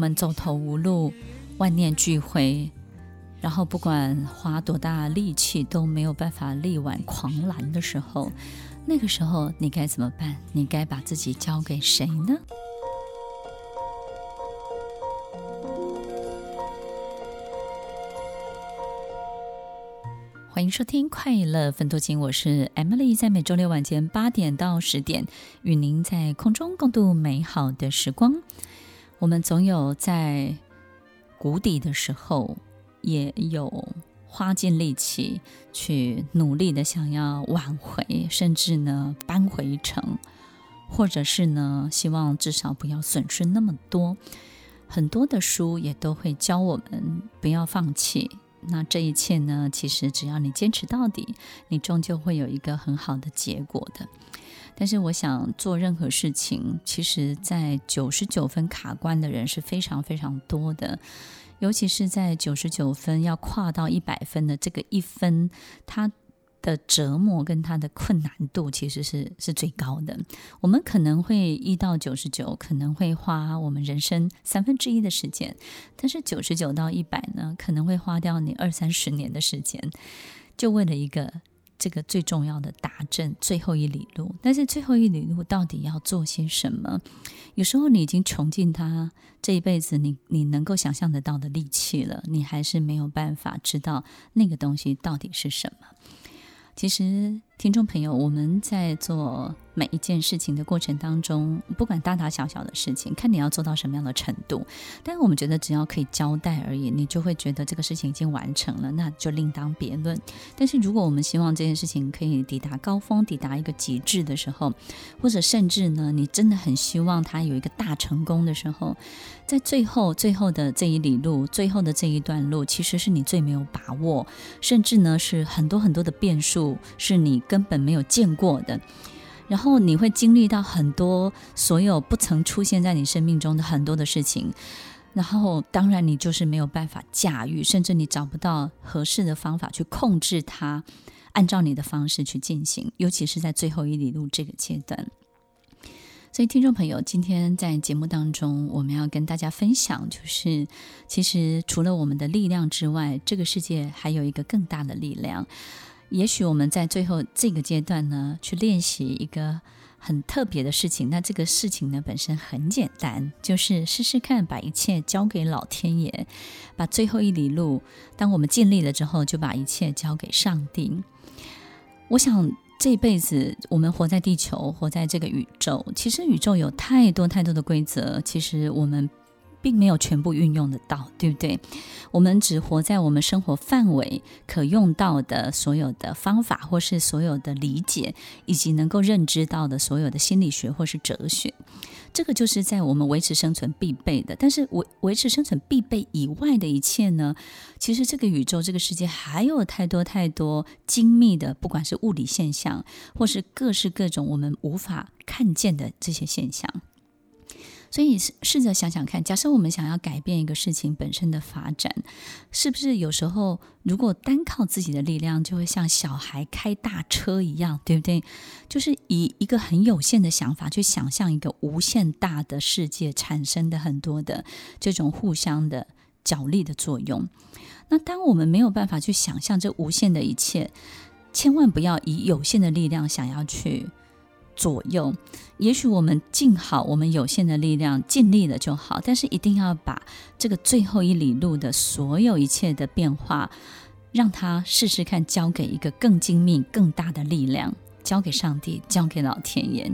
们走投无路，万念俱灰，然后不管花多大力气都没有办法力挽狂澜的时候，那个时候你该怎么办？你该把自己交给谁呢？欢迎收听《快乐分多金》，我是 Emily，在每周六晚间八点到十点，与您在空中共度美好的时光。我们总有在。谷底的时候，也有花尽力气去努力的想要挽回，甚至呢扳回城，或者是呢希望至少不要损失那么多。很多的书也都会教我们不要放弃。那这一切呢，其实只要你坚持到底，你终究会有一个很好的结果的。但是我想做任何事情，其实在九十九分卡关的人是非常非常多的，尤其是在九十九分要跨到一百分的这个一分，它的折磨跟它的困难度其实是是最高的。我们可能会一到九十九，可能会花我们人生三分之一的时间，但是九十九到一百呢，可能会花掉你二三十年的时间，就为了一个。这个最重要的达阵最后一里路，但是最后一里路到底要做些什么？有时候你已经穷尽他这一辈子你你能够想象得到的力气了，你还是没有办法知道那个东西到底是什么。其实，听众朋友，我们在做每一件事情的过程当中，不管大大小小的事情，看你要做到什么样的程度。但我们觉得，只要可以交代而已，你就会觉得这个事情已经完成了，那就另当别论。但是，如果我们希望这件事情可以抵达高峰，抵达一个极致的时候，或者甚至呢，你真的很希望它有一个大成功的时候，在最后最后的这一里路，最后的这一段路，其实是你最没有把握，甚至呢是很多很多的变数，是你。根本没有见过的，然后你会经历到很多所有不曾出现在你生命中的很多的事情，然后当然你就是没有办法驾驭，甚至你找不到合适的方法去控制它，按照你的方式去进行，尤其是在最后一里路这个阶段。所以，听众朋友，今天在节目当中，我们要跟大家分享，就是其实除了我们的力量之外，这个世界还有一个更大的力量。也许我们在最后这个阶段呢，去练习一个很特别的事情。那这个事情呢，本身很简单，就是试试看把一切交给老天爷，把最后一里路，当我们尽力了之后，就把一切交给上帝。我想这辈子我们活在地球，活在这个宇宙，其实宇宙有太多太多的规则，其实我们。并没有全部运用得到，对不对？我们只活在我们生活范围可用到的所有的方法，或是所有的理解，以及能够认知到的所有的心理学或是哲学。这个就是在我们维持生存必备的。但是维维持生存必备以外的一切呢？其实这个宇宙、这个世界还有太多太多精密的，不管是物理现象，或是各式各种我们无法看见的这些现象。所以试试着想想看，假设我们想要改变一个事情本身的发展，是不是有时候如果单靠自己的力量，就会像小孩开大车一样，对不对？就是以一个很有限的想法去想象一个无限大的世界，产生的很多的这种互相的角力的作用。那当我们没有办法去想象这无限的一切，千万不要以有限的力量想要去。左右，也许我们尽好我们有限的力量，尽力了就好。但是一定要把这个最后一里路的所有一切的变化，让他试试看，交给一个更精密、更大的力量，交给上帝，交给老天爷。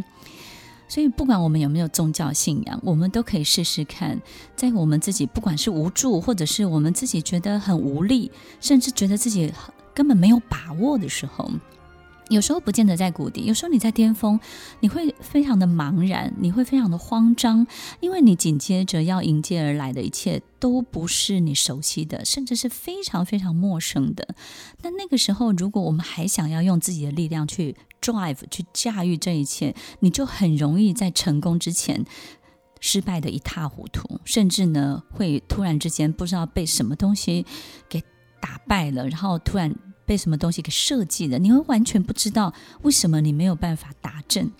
所以，不管我们有没有宗教信仰，我们都可以试试看，在我们自己不管是无助，或者是我们自己觉得很无力，甚至觉得自己根本没有把握的时候。有时候不见得在谷底，有时候你在巅峰，你会非常的茫然，你会非常的慌张，因为你紧接着要迎接而来的一切都不是你熟悉的，甚至是非常非常陌生的。那那个时候，如果我们还想要用自己的力量去 drive 去驾驭这一切，你就很容易在成功之前失败得一塌糊涂，甚至呢会突然之间不知道被什么东西给打败了，然后突然。被什么东西给设计的，你会完全不知道为什么你没有办法达阵。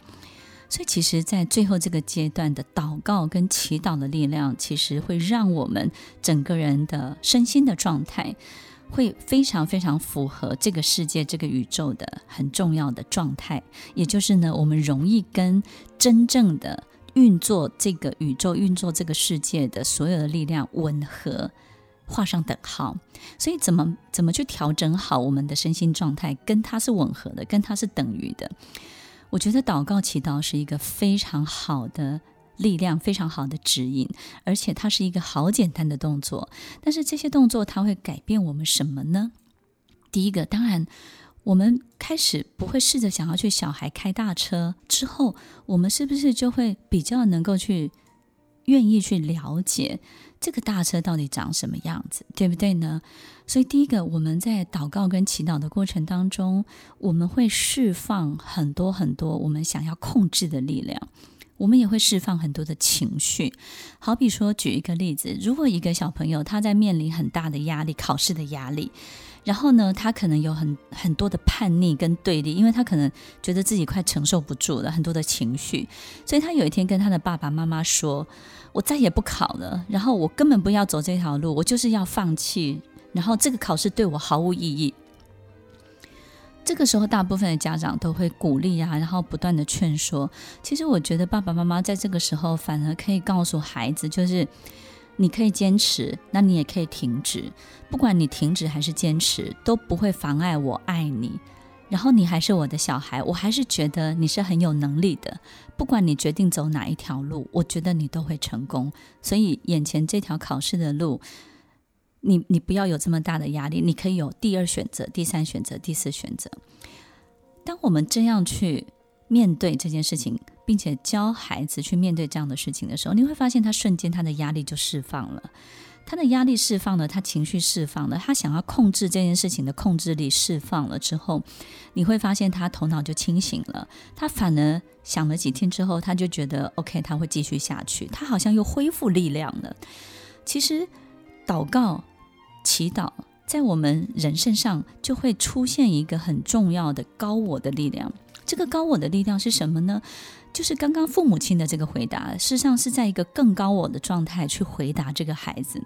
所以，其实，在最后这个阶段的祷告跟祈祷的力量，其实会让我们整个人的身心的状态，会非常非常符合这个世界、这个宇宙的很重要的状态。也就是呢，我们容易跟真正的运作这个宇宙、运作这个世界的所有的力量吻合。画上等号，所以怎么怎么去调整好我们的身心状态，跟它是吻合的，跟它是等于的。我觉得祷告祈祷是一个非常好的力量，非常好的指引，而且它是一个好简单的动作。但是这些动作它会改变我们什么呢？第一个，当然我们开始不会试着想要去小孩开大车之后，我们是不是就会比较能够去愿意去了解？这个大车到底长什么样子，对不对呢？所以第一个，我们在祷告跟祈祷的过程当中，我们会释放很多很多我们想要控制的力量，我们也会释放很多的情绪。好比说，举一个例子，如果一个小朋友他在面临很大的压力，考试的压力。然后呢，他可能有很很多的叛逆跟对立，因为他可能觉得自己快承受不住了，很多的情绪，所以他有一天跟他的爸爸妈妈说：“我再也不考了，然后我根本不要走这条路，我就是要放弃，然后这个考试对我毫无意义。”这个时候，大部分的家长都会鼓励啊，然后不断的劝说。其实我觉得爸爸妈妈在这个时候反而可以告诉孩子，就是。你可以坚持，那你也可以停止。不管你停止还是坚持，都不会妨碍我爱你。然后你还是我的小孩，我还是觉得你是很有能力的。不管你决定走哪一条路，我觉得你都会成功。所以眼前这条考试的路，你你不要有这么大的压力。你可以有第二选择、第三选择、第四选择。当我们这样去面对这件事情。并且教孩子去面对这样的事情的时候，你会发现他瞬间他的压力就释放了，他的压力释放了，他情绪释放了，他想要控制这件事情的控制力释放了之后，你会发现他头脑就清醒了，他反而想了几天之后，他就觉得 OK，他会继续下去，他好像又恢复力量了。其实祷告、祈祷在我们人身上就会出现一个很重要的高我的力量。这个高我的力量是什么呢？就是刚刚父母亲的这个回答，事实上是在一个更高我的状态去回答这个孩子。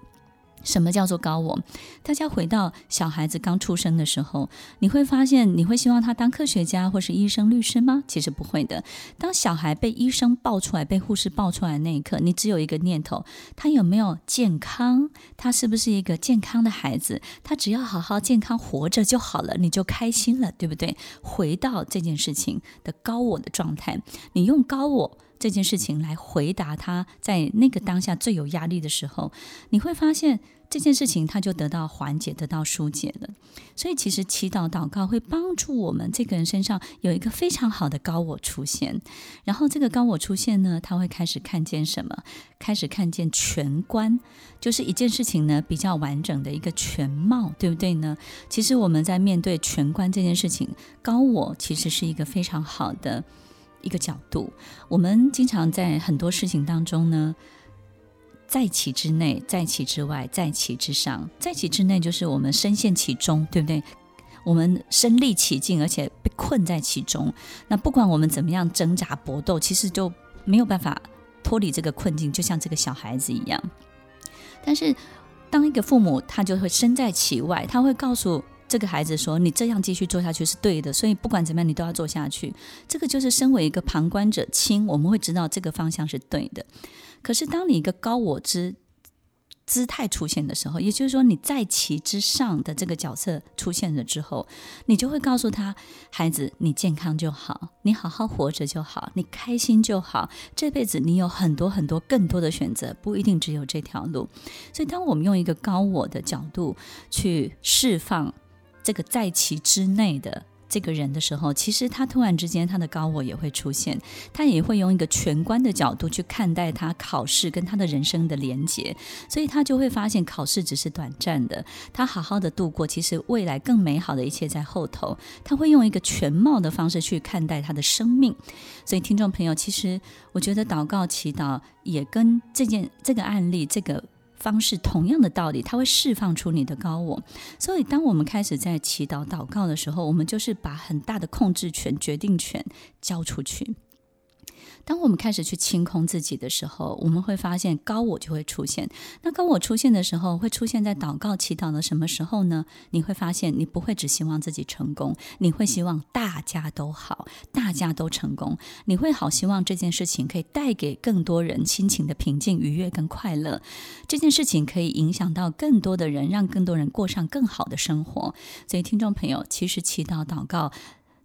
什么叫做高我？大家回到小孩子刚出生的时候，你会发现，你会希望他当科学家或是医生、律师吗？其实不会的。当小孩被医生抱出来、被护士抱出来那一刻，你只有一个念头：他有没有健康？他是不是一个健康的孩子？他只要好好健康活着就好了，你就开心了，对不对？回到这件事情的高我的状态，你用高我。这件事情来回答他，在那个当下最有压力的时候，你会发现这件事情他就得到缓解，得到疏解了。所以，其实祈祷祷告会帮助我们这个人身上有一个非常好的高我出现。然后，这个高我出现呢，他会开始看见什么？开始看见全观，就是一件事情呢比较完整的一个全貌，对不对呢？其实我们在面对全观这件事情，高我其实是一个非常好的。一个角度，我们经常在很多事情当中呢，在其之内，在其之外，在其之上。在其之内就是我们深陷其中，对不对？我们身历其境，而且被困在其中。那不管我们怎么样挣扎搏斗，其实就没有办法脱离这个困境，就像这个小孩子一样。但是，当一个父母，他就会身在其外，他会告诉。这个孩子说：“你这样继续做下去是对的，所以不管怎么样，你都要做下去。”这个就是身为一个旁观者清，我们会知道这个方向是对的。可是，当你一个高我之姿态出现的时候，也就是说你在其之上的这个角色出现了之后，你就会告诉他：“孩子，你健康就好，你好好活着就好，你开心就好。这辈子你有很多很多更多的选择，不一定只有这条路。”所以，当我们用一个高我的角度去释放。这个在其之内的这个人的时候，其实他突然之间他的高我也会出现，他也会用一个全观的角度去看待他考试跟他的人生的连结，所以他就会发现考试只是短暂的，他好好的度过，其实未来更美好的一切在后头。他会用一个全貌的方式去看待他的生命。所以听众朋友，其实我觉得祷告祈祷也跟这件这个案例这个。方式同样的道理，它会释放出你的高我。所以，当我们开始在祈祷祷告的时候，我们就是把很大的控制权、决定权交出去。当我们开始去清空自己的时候，我们会发现高我就会出现。那高我出现的时候，会出现在祷告祈祷的什么时候呢？你会发现，你不会只希望自己成功，你会希望大家都好，大家都成功。你会好希望这件事情可以带给更多人心情的平静、愉悦跟快乐。这件事情可以影响到更多的人，让更多人过上更好的生活。所以，听众朋友，其实祈祷祷告。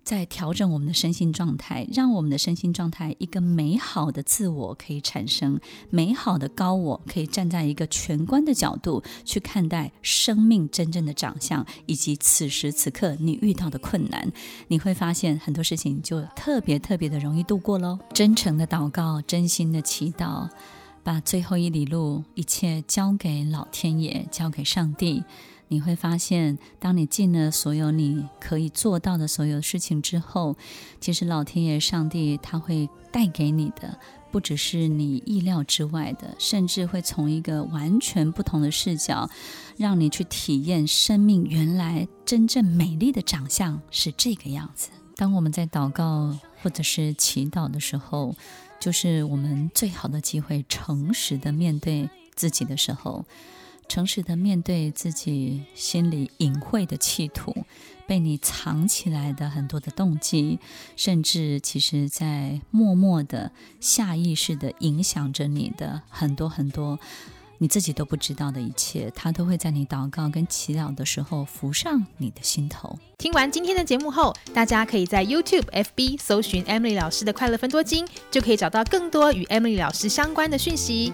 在调整我们的身心状态，让我们的身心状态一个美好的自我可以产生，美好的高我可以站在一个全观的角度去看待生命真正的长相，以及此时此刻你遇到的困难，你会发现很多事情就特别特别的容易度过喽。真诚的祷告，真心的祈祷，把最后一里路一切交给老天爷，交给上帝。你会发现，当你尽了所有你可以做到的所有事情之后，其实老天爷、上帝他会带给你的，不只是你意料之外的，甚至会从一个完全不同的视角，让你去体验生命原来真正美丽的长相是这个样子。当我们在祷告或者是祈祷的时候，就是我们最好的机会，诚实的面对自己的时候。诚实的面对自己心里隐晦的企图，被你藏起来的很多的动机，甚至其实在默默的、下意识的影响着你的很多很多你自己都不知道的一切，它都会在你祷告跟祈祷的时候浮上你的心头。听完今天的节目后，大家可以在 YouTube、FB 搜寻 Emily 老师的快乐分多金，就可以找到更多与 Emily 老师相关的讯息。